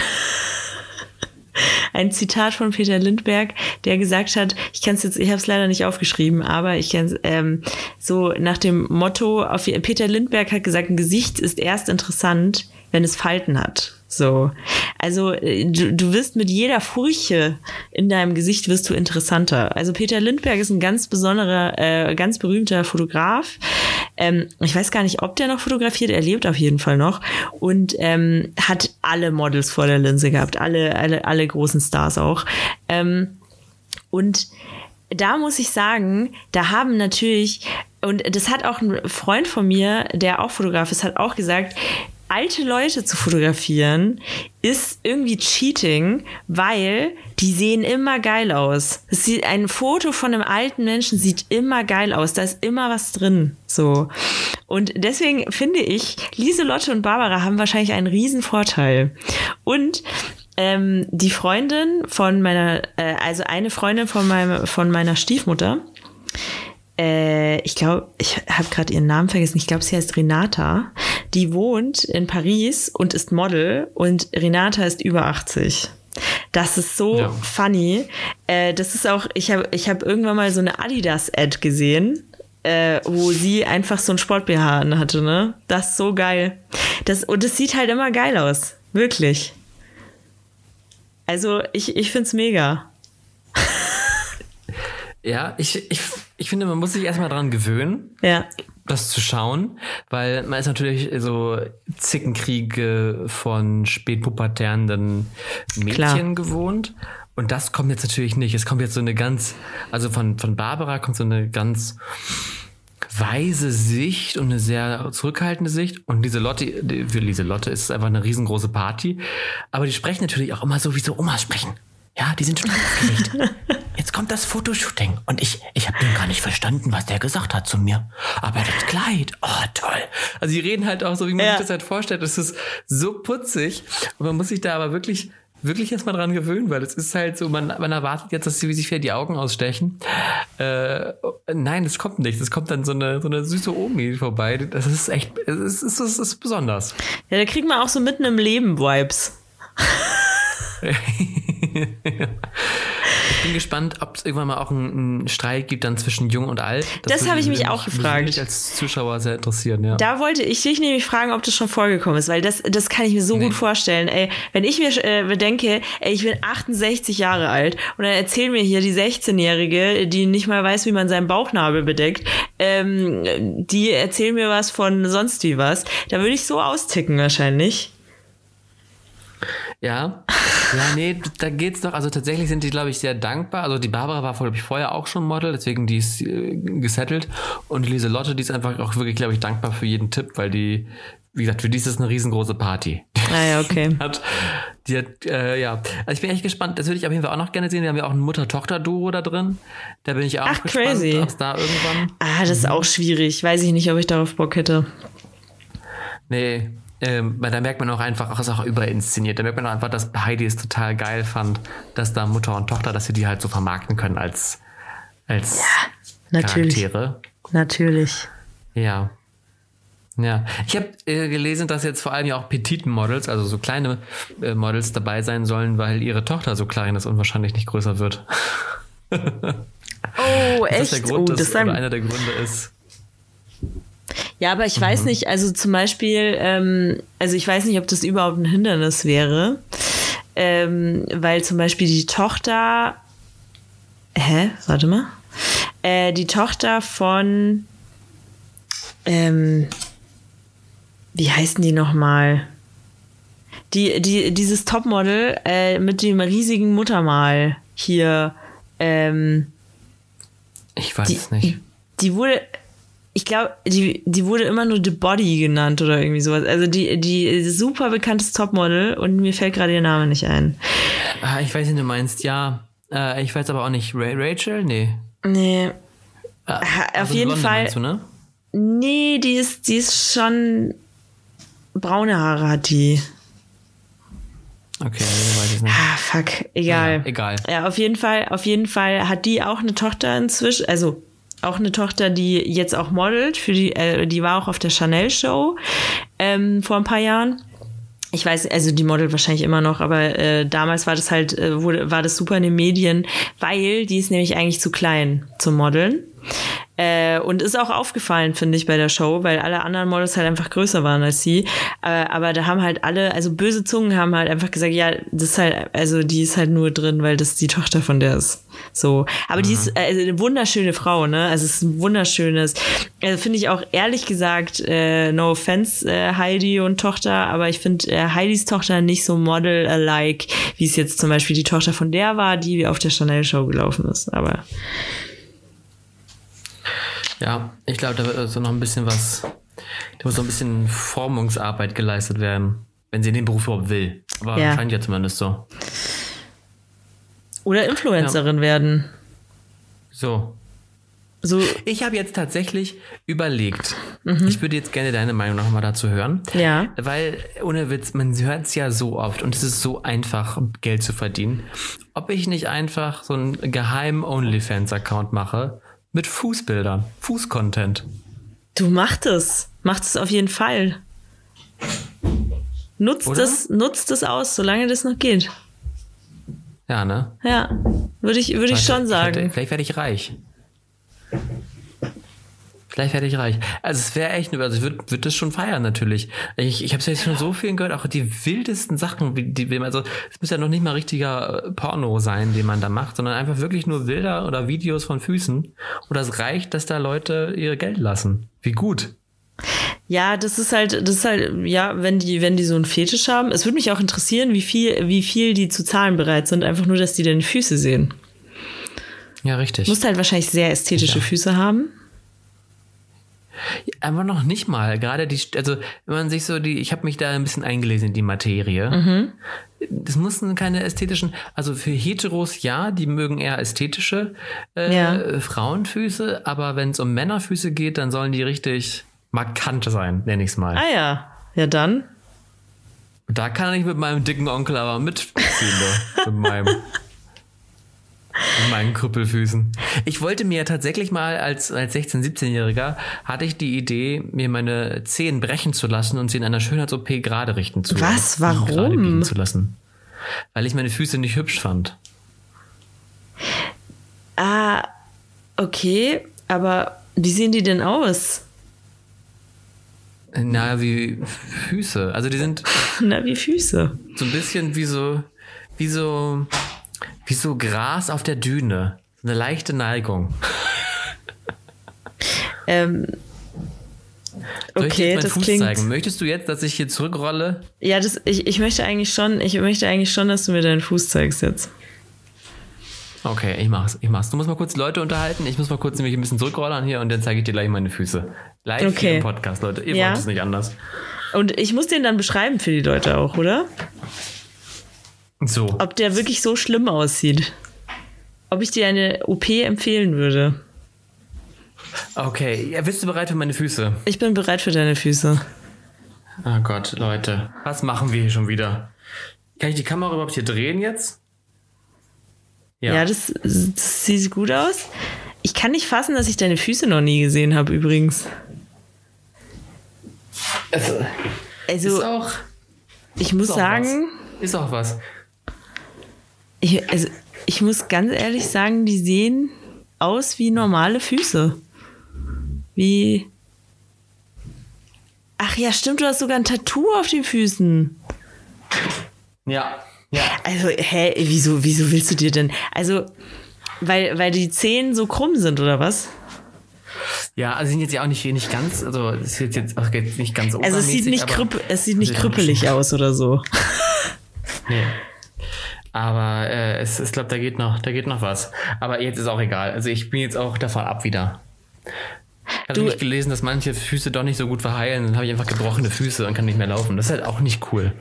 ein Zitat von Peter Lindberg, der gesagt hat, ich kann es jetzt, ich habe es leider nicht aufgeschrieben, aber ich kann ähm, so nach dem Motto, auf, Peter Lindberg hat gesagt, ein Gesicht ist erst interessant, wenn es Falten hat. So. Also äh, du, du wirst mit jeder Furche in deinem Gesicht wirst du interessanter. Also Peter Lindberg ist ein ganz besonderer, äh, ganz berühmter Fotograf. Ähm, ich weiß gar nicht, ob der noch fotografiert, er lebt auf jeden Fall noch und ähm, hat alle Models vor der Linse gehabt, alle, alle, alle großen Stars auch. Ähm, und da muss ich sagen, da haben natürlich, und das hat auch ein Freund von mir, der auch Fotograf ist, hat auch gesagt, alte Leute zu fotografieren ist irgendwie Cheating, weil die sehen immer geil aus. Sieht, ein Foto von einem alten Menschen sieht immer geil aus. Da ist immer was drin. So. Und deswegen finde ich, Lieselotte und Barbara haben wahrscheinlich einen riesen Vorteil. Und ähm, die Freundin von meiner, äh, also eine Freundin von meinem, von meiner Stiefmutter, äh, ich glaube, ich habe gerade ihren Namen vergessen. Ich glaube, sie heißt Renata. Die wohnt in Paris und ist Model und Renata ist über 80. Das ist so ja. funny. Äh, das ist auch, ich habe ich hab irgendwann mal so eine Adidas-Ad gesehen, äh, wo sie einfach so ein Sport-BH hatte, ne? Das ist so geil. Das, und es sieht halt immer geil aus. Wirklich. Also, ich, ich find's mega. Ja, ich, ich, ich finde, man muss sich erstmal dran gewöhnen. Ja. Das zu schauen, weil man ist natürlich so Zickenkriege von spätpubertärenden Mädchen Klar. gewohnt. Und das kommt jetzt natürlich nicht. Es kommt jetzt so eine ganz, also von, von Barbara kommt so eine ganz weise Sicht und eine sehr zurückhaltende Sicht. Und diese Lotte, für Lieselotte ist es einfach eine riesengroße Party. Aber die sprechen natürlich auch immer so, wie so Omas sprechen. Ja, die sind total aufgeregt. Jetzt kommt das Fotoshooting und ich, ich habe den gar nicht verstanden, was der gesagt hat zu mir. Aber das Kleid, oh toll. Also die reden halt auch so, wie man ja. sich das halt vorstellt. Das ist so putzig und man muss sich da aber wirklich wirklich erstmal dran gewöhnen, weil es ist halt so, man, man erwartet jetzt, dass sie sich wieder die Augen ausstechen. Äh, nein, das kommt nicht. Es kommt dann so eine, so eine süße Omi vorbei. Das ist echt, es ist, es ist besonders. Ja, da kriegt man auch so mitten im Leben Vibes. Ich bin gespannt, ob es irgendwann mal auch einen, Streit gibt dann zwischen Jung und Alt. Das, das habe ich mich auch gefragt. Mich als Zuschauer sehr interessieren, ja. Da wollte ich dich nämlich fragen, ob das schon vorgekommen ist, weil das, das kann ich mir so nee. gut vorstellen. Ey, wenn ich mir äh, denke, ey, ich bin 68 Jahre alt und dann erzählen mir hier die 16-Jährige, die nicht mal weiß, wie man seinen Bauchnabel bedeckt, ähm, die erzählen mir was von sonst wie was, da würde ich so austicken wahrscheinlich. Ja, ja, nee, da geht's doch. Also tatsächlich sind die, glaube ich, sehr dankbar. Also die Barbara war, glaube ich, vorher auch schon Model, deswegen die ist äh, gesettelt. Und die Lieselotte, die ist einfach auch wirklich, glaube ich, dankbar für jeden Tipp, weil die, wie gesagt, für die ist es eine riesengroße Party. Ah ja, okay. Die hat, die hat äh, ja, also ich bin echt gespannt. Das würde ich auf jeden Fall auch noch gerne sehen. Wir haben ja auch ein Mutter-Tochter-Duo da drin. Da bin ich auch Ach, gespannt, crazy. ob da irgendwann. Ah, das ist auch schwierig. Weiß ich nicht, ob ich darauf Bock hätte. Nee, ähm, da merkt man auch einfach, auch ist auch überinszeniert. Da merkt man auch einfach, dass Heidi es total geil fand, dass da Mutter und Tochter, dass sie die halt so vermarkten können als, als ja, natürlich. Charaktere. Natürlich. Ja. Ja, ich habe äh, gelesen, dass jetzt vor allem ja auch petiten Models, also so kleine äh, Models dabei sein sollen, weil ihre Tochter so klein ist und wahrscheinlich nicht größer wird. oh, echt? Das ist der Grund, oh, das ist einer der Gründe ist. Ja, aber ich mhm. weiß nicht, also zum Beispiel, ähm, also ich weiß nicht, ob das überhaupt ein Hindernis wäre, ähm, weil zum Beispiel die Tochter, hä, warte mal, äh, die Tochter von, ähm, wie heißen die nochmal? Die, die, dieses Topmodel äh, mit dem riesigen Muttermal hier. Ähm, ich weiß es nicht. Die wurde, ich glaube, die, die wurde immer nur The Body genannt oder irgendwie sowas. Also die, die super bekanntes Topmodel und mir fällt gerade ihr Name nicht ein. Ah, ich weiß, wie du meinst, ja. Äh, ich weiß aber auch nicht. Rachel? Nee. Nee. Ah, Auf also jeden Blonde, Fall. Du, ne? Nee, die ist, die ist schon braune Haare hat die. Okay, weiß ich nicht. Ah, fuck, egal. Ja, egal. Ja, auf jeden Fall, auf jeden Fall hat die auch eine Tochter inzwischen, also auch eine Tochter, die jetzt auch modelt, für die, äh, die war auch auf der Chanel Show ähm, vor ein paar Jahren. Ich weiß, also die modelt wahrscheinlich immer noch, aber äh, damals war das halt, äh, wurde, war das super in den Medien, weil die ist nämlich eigentlich zu klein zum Modeln. Äh, und ist auch aufgefallen, finde ich, bei der Show, weil alle anderen Models halt einfach größer waren als sie. Äh, aber da haben halt alle, also böse Zungen haben halt einfach gesagt, ja, das ist halt, also die ist halt nur drin, weil das die Tochter von der ist. So. Aber mhm. die ist äh, also eine wunderschöne Frau, ne? Also es ist ein wunderschönes. Also finde ich auch ehrlich gesagt, äh, no offense, äh, Heidi und Tochter, aber ich finde äh, Heidis Tochter nicht so model-alike, wie es jetzt zum Beispiel die Tochter von der war, die auf der Chanel-Show gelaufen ist. Aber ja, ich glaube, da wird so noch ein bisschen was, da muss so ein bisschen Formungsarbeit geleistet werden, wenn sie den Beruf überhaupt will. Aber ja. scheint ja zumindest so. Oder Influencerin ja. werden. So. So. Ich habe jetzt tatsächlich überlegt, mhm. ich würde jetzt gerne deine Meinung nochmal dazu hören. Ja. Weil, ohne Witz, man hört es ja so oft und es ist so einfach, Geld zu verdienen. Ob ich nicht einfach so einen geheimen OnlyFans-Account mache mit Fußbildern, Fußcontent. Du machst es. Mach es auf jeden Fall. Nutzt es, nutzt es aus, solange das noch geht. Ja, ne? Ja, würde ich, würde ich schon sagen. Vielleicht werde ich reich. Ich reich. Also es wäre echt, also ich würde würd das schon feiern natürlich. Ich, ich habe es jetzt schon so vielen gehört, auch die wildesten Sachen, die, also es muss ja noch nicht mal richtiger äh, Porno sein, den man da macht, sondern einfach wirklich nur Bilder oder Videos von Füßen. Und das reicht, dass da Leute ihr Geld lassen. Wie gut. Ja, das ist halt, das ist halt, ja, wenn die, wenn die so einen Fetisch haben. Es würde mich auch interessieren, wie viel, wie viel die zu zahlen bereit sind, einfach nur, dass die deine Füße sehen. Ja, richtig. Du musst halt wahrscheinlich sehr ästhetische ja. Füße haben. Aber noch nicht mal. Gerade die, also wenn man sich so die, ich habe mich da ein bisschen eingelesen in die Materie. Mhm. Das mussten keine ästhetischen, also für Heteros ja, die mögen eher ästhetische äh, ja. Frauenfüße, aber wenn es um Männerfüße geht, dann sollen die richtig markant sein, nenne ich es mal. Ah ja, ja dann. Da kann ich mit meinem dicken Onkel aber mitziehen, mit meinem in meinen Krüppelfüßen. Ich wollte mir tatsächlich mal als, als 16-, 17-Jähriger hatte ich die Idee, mir meine Zehen brechen zu lassen und sie in einer Schönheits-OP gerade richten zu lassen. Was? Warum? Gerade biegen zu lassen. Weil ich meine Füße nicht hübsch fand. Ah, okay. Aber wie sehen die denn aus? Na, wie Füße. Also die sind. Na, wie Füße. So ein bisschen wie so, wie so wie so Gras auf der Düne. Eine leichte Neigung. ähm, okay, das Fuß klingt. Zeigen? Möchtest du jetzt, dass ich hier zurückrolle? Ja, das, ich, ich möchte eigentlich schon, ich möchte eigentlich schon, dass du mir deinen Fuß zeigst jetzt. Okay, ich mach's, ich mach's. Du musst mal kurz Leute unterhalten. Ich muss mal kurz nämlich ein bisschen zurückrollern hier und dann zeige ich dir gleich meine Füße. Live okay. im Podcast, Leute. Ihr ja. wollt es nicht anders. Und ich muss den dann beschreiben für die Leute auch, oder? So. Ob der wirklich so schlimm aussieht. Ob ich dir eine OP empfehlen würde. Okay, ja, bist du bereit für meine Füße? Ich bin bereit für deine Füße. Oh Gott, Leute, was machen wir hier schon wieder? Kann ich die Kamera überhaupt hier drehen jetzt? Ja, ja das, das sieht gut aus. Ich kann nicht fassen, dass ich deine Füße noch nie gesehen habe, übrigens. Also, also ist auch, ich muss sagen. Was. Ist auch was. Ich, also, ich muss ganz ehrlich sagen, die sehen aus wie normale Füße. Wie. Ach ja, stimmt, du hast sogar ein Tattoo auf den Füßen. Ja, ja. Also, hä, wieso, wieso willst du dir denn? Also, weil, weil die Zehen so krumm sind, oder was? Ja, also sind jetzt ja auch nicht, nicht ganz, also es sieht jetzt auch nicht ganz Also es sieht nicht, krüpp, es sieht nicht krüppelig aus oder so. nee. Aber äh, es, ich glaube, da geht noch, da geht noch was. Aber jetzt ist auch egal. Also ich bin jetzt auch davon ab wieder. Ich habe nicht gelesen, dass manche Füße doch nicht so gut verheilen. Dann habe ich einfach gebrochene Füße und kann nicht mehr laufen. Das ist halt auch nicht cool.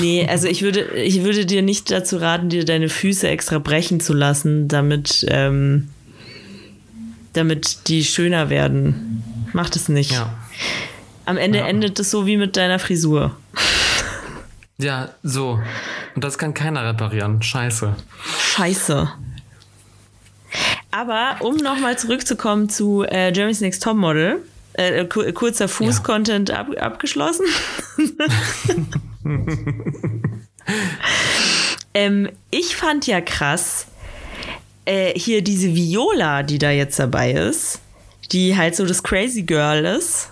Nee, also ich würde, ich würde dir nicht dazu raten, dir deine Füße extra brechen zu lassen, damit, ähm, damit die schöner werden. Mach das nicht. Ja. Am Ende ja. endet es so wie mit deiner Frisur. Ja, so. Und das kann keiner reparieren. Scheiße. Scheiße. Aber um nochmal zurückzukommen zu äh, Jeremy's Next Top Model, äh, kurzer Fuß-Content ja. ab, abgeschlossen. ähm, ich fand ja krass, äh, hier diese Viola, die da jetzt dabei ist, die halt so das Crazy Girl ist.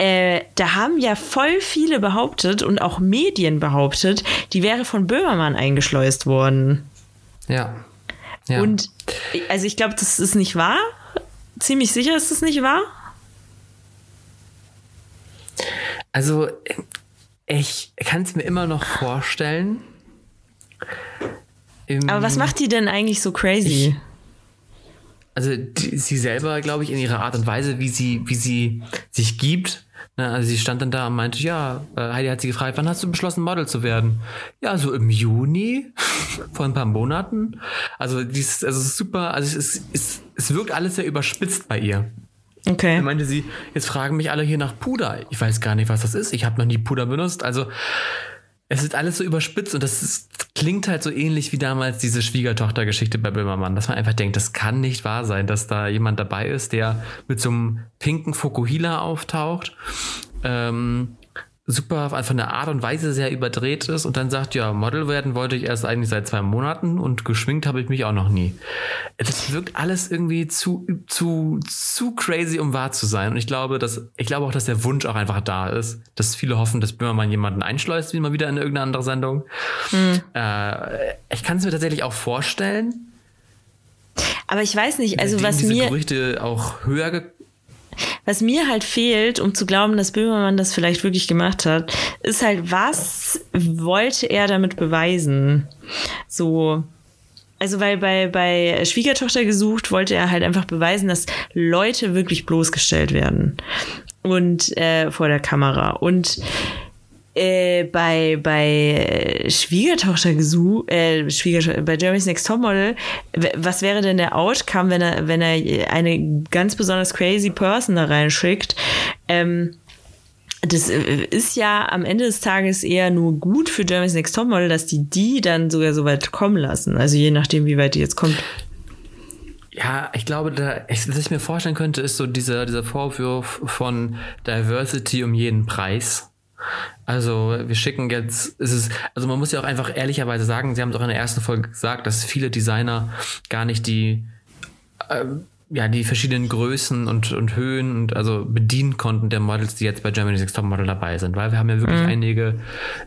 Äh, da haben ja voll viele behauptet und auch Medien behauptet, die wäre von Böhmermann eingeschleust worden. Ja. ja. Und also ich glaube, das ist nicht wahr. Ziemlich sicher ist das nicht wahr. Also ich kann es mir immer noch vorstellen. Aber was macht die denn eigentlich so crazy? Ich, also die, sie selber, glaube ich, in ihrer Art und Weise, wie sie, wie sie sich gibt, also sie stand dann da und meinte, ja, äh, Heidi hat sie gefragt, wann hast du beschlossen, Model zu werden? Ja, so im Juni, vor ein paar Monaten. Also dies, also super, also es, es, es wirkt alles sehr überspitzt bei ihr. Okay. Dann meinte sie, jetzt fragen mich alle hier nach Puder. Ich weiß gar nicht, was das ist. Ich habe noch nie Puder benutzt. Also es ist alles so überspitzt und das ist, klingt halt so ähnlich wie damals diese Schwiegertochter-Geschichte bei Böhmermann, dass man einfach denkt, das kann nicht wahr sein, dass da jemand dabei ist, der mit so einem pinken Fokuhila auftaucht. Ähm, super von der Art und Weise sehr überdreht ist und dann sagt, ja, Model werden wollte ich erst eigentlich seit zwei Monaten und geschminkt habe ich mich auch noch nie. Das wirkt alles irgendwie zu, zu, zu crazy, um wahr zu sein. Und ich glaube, dass, ich glaube auch, dass der Wunsch auch einfach da ist, dass viele hoffen, dass Böhmermann jemanden einschleust, wie mal wieder in irgendeine andere Sendung. Hm. Äh, ich kann es mir tatsächlich auch vorstellen. Aber ich weiß nicht, also was diese mir. Gerüchte auch höher was mir halt fehlt, um zu glauben, dass Böhmermann das vielleicht wirklich gemacht hat, ist halt, was wollte er damit beweisen? So. Also, weil bei, bei Schwiegertochter gesucht wollte er halt einfach beweisen, dass Leute wirklich bloßgestellt werden. Und äh, vor der Kamera. Und äh, bei, bei Schwiegertochter gesucht, äh, Schwiegertochter, bei Jeremy's Next Topmodel, was wäre denn der Outcome, wenn er, wenn er eine ganz besonders crazy Person da reinschickt? Ähm, das äh, ist ja am Ende des Tages eher nur gut für Jeremy's Next Topmodel, dass die die dann sogar so weit kommen lassen. Also je nachdem, wie weit die jetzt kommt. Ja, ich glaube, da, ich, was ich mir vorstellen könnte, ist so dieser, dieser Vorwurf von Diversity um jeden Preis. Also wir schicken jetzt, es ist, also man muss ja auch einfach ehrlicherweise sagen, Sie haben es auch in der ersten Folge gesagt, dass viele Designer gar nicht die, äh, ja, die verschiedenen Größen und, und Höhen und also bedienen konnten der Models, die jetzt bei Germany's Next Top Model dabei sind, weil wir haben ja wirklich mhm. einige,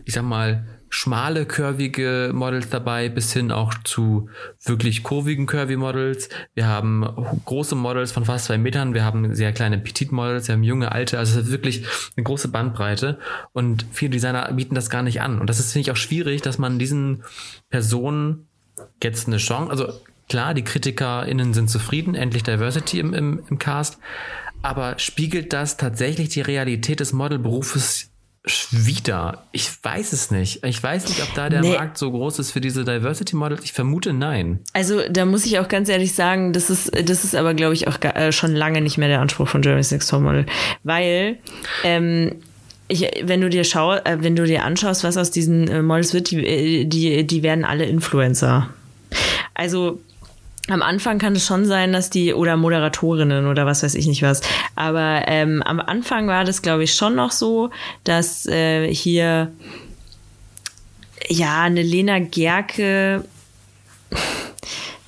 ich sag mal, schmale, curvige Models dabei, bis hin auch zu wirklich kurvigen Curvy Models. Wir haben große Models von fast zwei Metern. Wir haben sehr kleine Petit Models. Wir haben junge, alte. Also es ist wirklich eine große Bandbreite. Und viele Designer bieten das gar nicht an. Und das ist, finde ich, auch schwierig, dass man diesen Personen jetzt eine Chance, also klar, die KritikerInnen sind zufrieden, endlich Diversity im, im, im Cast. Aber spiegelt das tatsächlich die Realität des Modelberufes wieder. Ich weiß es nicht. Ich weiß nicht, ob da der nee. Markt so groß ist für diese Diversity Models. Ich vermute nein. Also da muss ich auch ganz ehrlich sagen, das ist, das ist aber, glaube ich, auch äh, schon lange nicht mehr der Anspruch von Jeremy's Next Top Model. Weil, ähm, ich, wenn du dir schau, äh, wenn du dir anschaust, was aus diesen äh, Models wird, die, äh, die, die werden alle Influencer. Also am Anfang kann es schon sein, dass die oder Moderatorinnen oder was weiß ich nicht was. Aber ähm, am Anfang war das, glaube ich, schon noch so, dass äh, hier ja eine Lena Gerke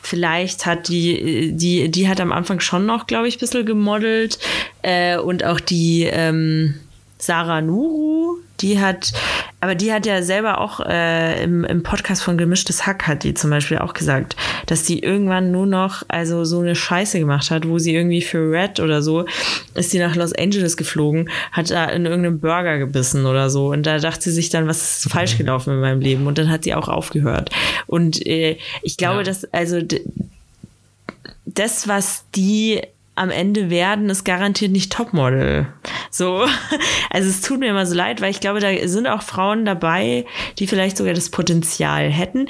vielleicht hat die, die, die hat am Anfang schon noch, glaube ich, ein bisschen gemodelt. Äh, und auch die, ähm, Sarah Nuru, die hat, aber die hat ja selber auch äh, im, im Podcast von Gemischtes Hack hat die zum Beispiel auch gesagt, dass die irgendwann nur noch also so eine Scheiße gemacht hat, wo sie irgendwie für Red oder so ist sie nach Los Angeles geflogen, hat da in irgendeinem Burger gebissen oder so. Und da dachte sie sich dann, was ist falsch gelaufen in meinem Leben? Und dann hat sie auch aufgehört. Und äh, ich glaube, ja. dass also das, was die am Ende werden, ist garantiert nicht Topmodel. So, also es tut mir immer so leid, weil ich glaube, da sind auch Frauen dabei, die vielleicht sogar das Potenzial hätten.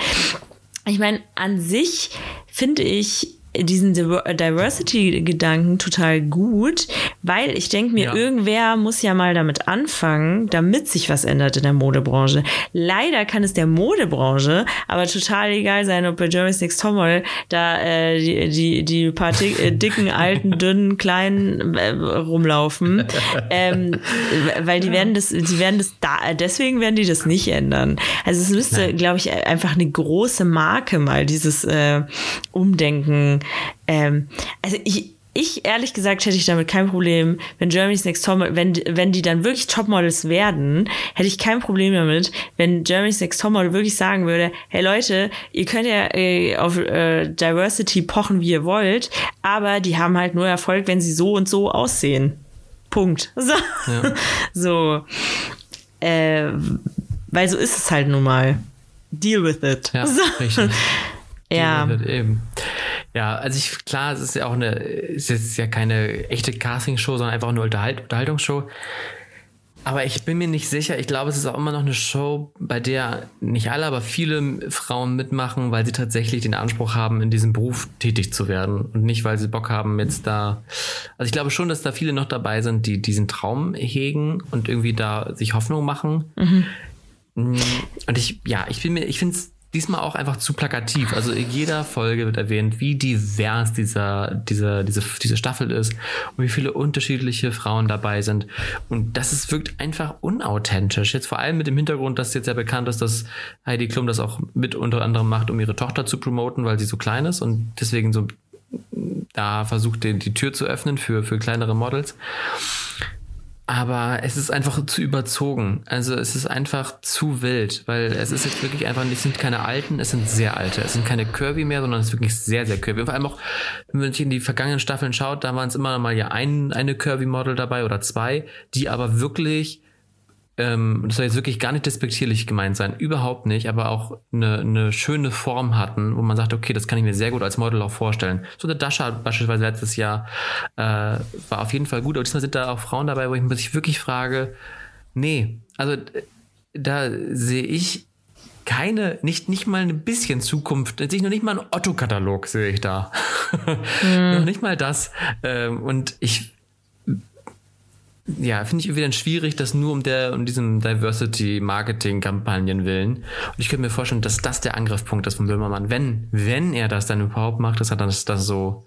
Ich meine, an sich finde ich diesen Diversity-Gedanken total gut, weil ich denke mir, ja. irgendwer muss ja mal damit anfangen, damit sich was ändert in der Modebranche. Leider kann es der Modebranche aber total egal sein, ob bei Jeremy's Next Topmodel da äh, die, die, die paar äh, dicken, alten, dünnen, kleinen äh, rumlaufen, ähm, weil die werden das, die werden das da, deswegen werden die das nicht ändern. Also es müsste, glaube ich, einfach eine große Marke mal dieses äh, Umdenken ähm, also ich, ich ehrlich gesagt hätte ich damit kein Problem, wenn Germany's Next Top, wenn, wenn die dann wirklich Topmodels werden, hätte ich kein Problem damit, wenn Germany's Next Topmodel wirklich sagen würde, hey Leute, ihr könnt ja äh, auf äh, Diversity pochen, wie ihr wollt, aber die haben halt nur Erfolg, wenn sie so und so aussehen. Punkt. So. Ja. so. Äh, weil so ist es halt nun mal. Deal with it. Ja, so. richtig. Ja. Eben. Ja, also ich, klar, es ist ja auch eine, es ist ja keine echte Castingshow, sondern einfach eine Unterhalt, Unterhaltungsshow. Aber ich bin mir nicht sicher. Ich glaube, es ist auch immer noch eine Show, bei der nicht alle, aber viele Frauen mitmachen, weil sie tatsächlich den Anspruch haben, in diesem Beruf tätig zu werden und nicht, weil sie Bock haben, jetzt da. Also ich glaube schon, dass da viele noch dabei sind, die diesen Traum hegen und irgendwie da sich Hoffnung machen. Mhm. Und ich, ja, ich bin mir, ich finde es diesmal auch einfach zu plakativ. Also in jeder Folge wird erwähnt, wie divers dieser, dieser, diese, diese Staffel ist und wie viele unterschiedliche Frauen dabei sind. Und das ist, wirkt einfach unauthentisch. Jetzt vor allem mit dem Hintergrund, dass jetzt ja bekannt ist, dass Heidi Klum das auch mit unter anderem macht, um ihre Tochter zu promoten, weil sie so klein ist und deswegen so da versucht, die, die Tür zu öffnen für, für kleinere Models. Aber es ist einfach zu überzogen. Also es ist einfach zu wild, weil es ist jetzt wirklich einfach, es sind keine alten, es sind sehr alte. Es sind keine Kirby mehr, sondern es ist wirklich sehr, sehr Kirby. Und vor allem auch, wenn man sich in die vergangenen Staffeln schaut, da waren es immer mal ja ein, eine Kirby-Model dabei oder zwei, die aber wirklich ähm, das soll jetzt wirklich gar nicht despektierlich gemeint sein, überhaupt nicht, aber auch eine, eine schöne Form hatten, wo man sagt, okay, das kann ich mir sehr gut als Model auch vorstellen. So der Dasha beispielsweise letztes Jahr äh, war auf jeden Fall gut, aber diesmal sind da auch Frauen dabei, wo ich mich wirklich frage, nee, also da sehe ich keine, nicht, nicht mal ein bisschen Zukunft, sehe ich noch nicht mal einen Otto-Katalog, sehe ich da. Mhm. noch nicht mal das. Ähm, und ich ja, finde ich irgendwie dann schwierig, dass nur um der, um diesen Diversity-Marketing-Kampagnen willen. Und ich könnte mir vorstellen, dass das der Angriffspunkt ist von Böhmermann. Wenn, wenn er das dann überhaupt macht, dass er dann das, das so,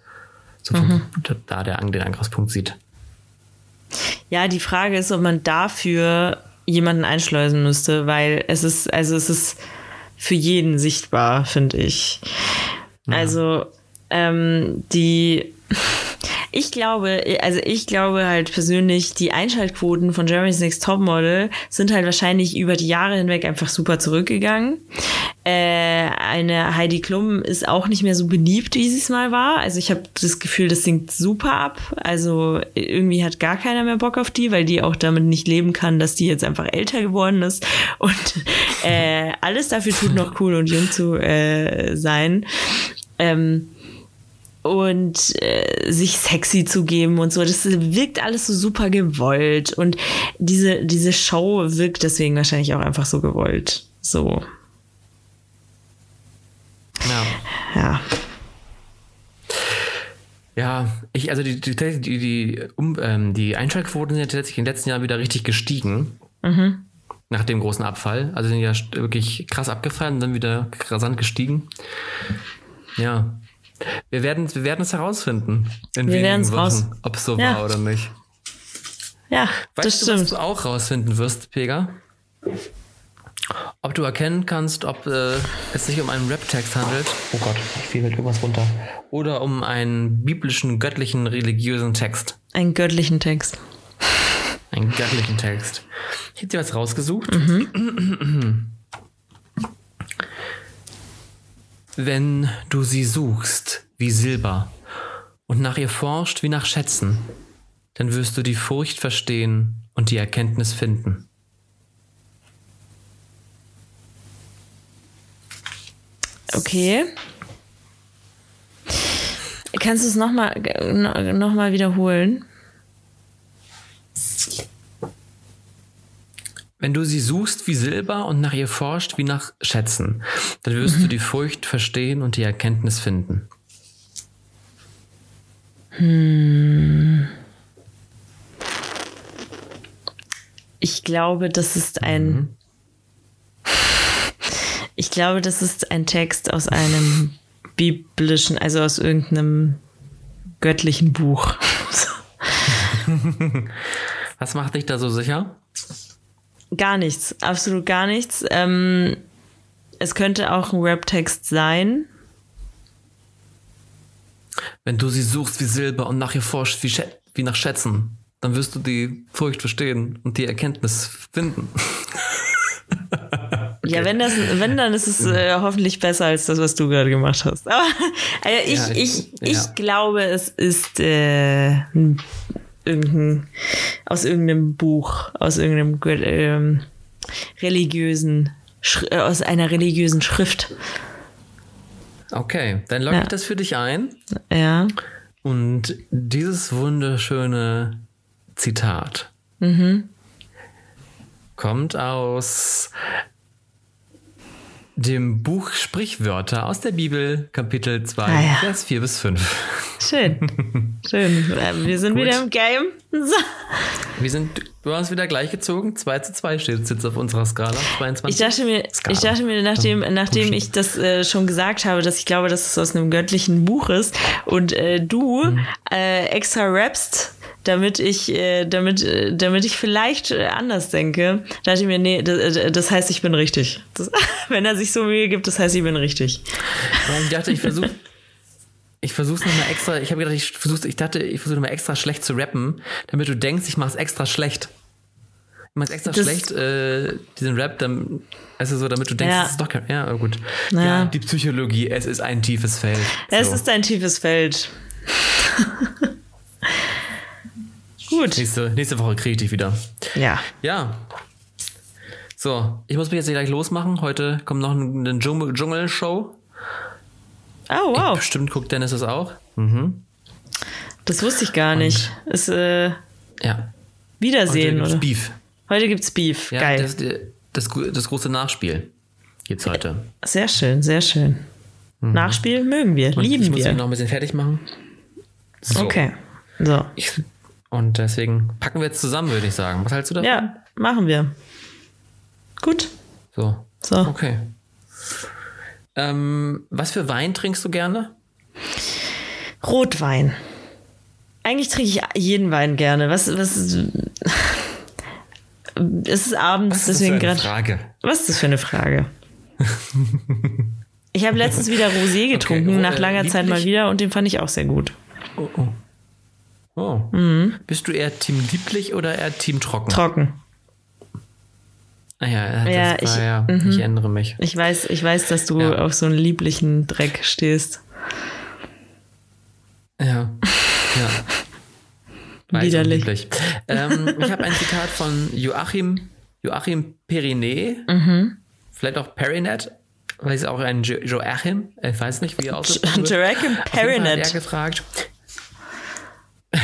so mhm. da der, den Angriffspunkt sieht. Ja, die Frage ist, ob man dafür jemanden einschleusen müsste, weil es ist, also es ist für jeden sichtbar, finde ich. Ja. Also, ähm, die, ich glaube, also ich glaube halt persönlich, die Einschaltquoten von Jeremy's Next Topmodel sind halt wahrscheinlich über die Jahre hinweg einfach super zurückgegangen. Äh, eine Heidi Klum ist auch nicht mehr so beliebt, wie sie es mal war. Also ich habe das Gefühl, das sinkt super ab. Also irgendwie hat gar keiner mehr Bock auf die, weil die auch damit nicht leben kann, dass die jetzt einfach älter geworden ist und äh, alles dafür tut, noch cool und jung zu äh, sein. Ähm, und äh, sich sexy zu geben und so. Das wirkt alles so super gewollt. Und diese, diese Show wirkt deswegen wahrscheinlich auch einfach so gewollt. So. Ja. Ja. Ja, ich, also die, die, die, die, um, ähm, die Einschaltquoten sind ja tatsächlich in den letzten Jahren wieder richtig gestiegen. Mhm. Nach dem großen Abfall. Also sind ja wirklich krass abgefallen und dann wieder rasant gestiegen. Ja. Wir werden, wir werden es herausfinden. In wir werden es raus. Ob es so ja. war oder nicht. Ja, weißt das du, stimmt. was du auch rausfinden wirst, Pega? Ob du erkennen kannst, ob äh, es sich um einen Rap-Text handelt. Oh Gott, ich fiel mit irgendwas runter. Oder um einen biblischen, göttlichen, religiösen Text. Einen göttlichen Text. Einen göttlichen Text. Ich habe dir was rausgesucht. Mhm. Wenn du sie suchst wie Silber und nach ihr forscht wie nach Schätzen, dann wirst du die Furcht verstehen und die Erkenntnis finden. Okay. Kannst du es nochmal noch mal wiederholen? Wenn du sie suchst wie Silber und nach ihr forscht wie nach Schätzen, dann wirst mhm. du die Furcht verstehen und die Erkenntnis finden. Hm. Ich glaube, das ist ein. Mhm. Ich glaube, das ist ein Text aus einem biblischen, also aus irgendeinem göttlichen Buch. Was macht dich da so sicher? Gar nichts, absolut gar nichts. Ähm, es könnte auch ein Rap-Text sein. Wenn du sie suchst wie Silber und nach ihr forschst wie, wie nach Schätzen, dann wirst du die Furcht verstehen und die Erkenntnis finden. Okay. Ja, wenn das, wenn dann ist es äh, hoffentlich besser als das, was du gerade gemacht hast. Aber also ich, ja, ich, ich, ja. glaube, es ist äh, irgendein, aus irgendeinem Buch, aus irgendeinem ähm, religiösen, äh, aus einer religiösen Schrift. Okay, dann logge ja. ich das für dich ein. Ja. Und dieses wunderschöne Zitat mhm. kommt aus dem Buch Sprichwörter aus der Bibel, Kapitel 2, ah, ja. Vers 4 bis 5. Schön. Schön. Wir sind wieder im Game. So. Wir sind, du hast wieder gleich gezogen. 2 zu 2 steht jetzt auf unserer Skala. 22. Ich dachte mir, Skala. Ich dachte mir nachdem, nachdem ich das äh, schon gesagt habe, dass ich glaube, dass es aus einem göttlichen Buch ist und äh, du mhm. äh, extra rappst, damit ich, äh, damit, äh, damit ich vielleicht äh, anders denke, dachte ich mir, nee, das, das heißt, ich bin richtig. Das, wenn er sich so Mühe gibt, das heißt, ich bin richtig. ich dachte, ich versuche ich versuch's nochmal extra, ich habe gedacht, ich versuch's, ich dachte, ich versuche nochmal extra schlecht zu rappen, damit du denkst, ich mach's extra schlecht. Ich mach's extra das schlecht, äh, diesen Rap, dann, also so, damit du denkst, ja. das ist doch kein, ja, gut. Ja. ja. die Psychologie, es ist ein tiefes Feld. Es so. ist ein tiefes Feld. Gut. Nächste, nächste Woche kriege ich dich wieder. Ja. Ja. So, ich muss mich jetzt gleich losmachen. Heute kommt noch eine Dschungel-Show. Oh, wow. Ich, bestimmt guckt Dennis das auch. Mhm. Das wusste ich gar nicht. Ist, äh, ja. Wiedersehen, heute gibt's oder? Beef. Heute gibt's Beef. Ja, Geil. Das, das, das, große Nachspiel geht's heute. Sehr schön, sehr schön. Mhm. Nachspiel mögen wir, Und lieben ich wir. Ich muss mich noch ein bisschen fertig machen. So. Okay. So. Ich und deswegen packen wir jetzt zusammen, würde ich sagen. Was hältst du davon? Ja, machen wir. Gut. So. So. Okay. Ähm, was für Wein trinkst du gerne? Rotwein. Eigentlich trinke ich jeden Wein gerne. Was, was, es ist abends, was ist deswegen gerade. Frage. Was ist das für eine Frage? ich habe letztens wieder Rosé getrunken, okay, nach langer Zeit mal wieder, und den fand ich auch sehr gut. Oh, oh. Oh. Mhm. Bist du eher Team lieblich oder eher Team trocken? Trocken. Ah ja, das ja, ich, ja mhm. ich ändere mich. Ich weiß, ich weiß, dass du ja. auf so einen lieblichen Dreck stehst. Ja. Ja. Widerlich. Ähm, ich habe ein Zitat von Joachim, Joachim Perinet, mhm. vielleicht auch Perinet, weil es auch ein jo Joachim, ich weiß nicht, wie er aussieht. Joachim Perinet. Er gefragt,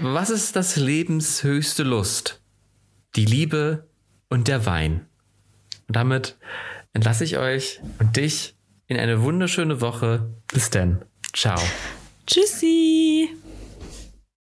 Was ist das Lebens höchste Lust? Die Liebe und der Wein. Und damit entlasse ich euch und dich in eine wunderschöne Woche. Bis denn. Ciao. Tschüssi.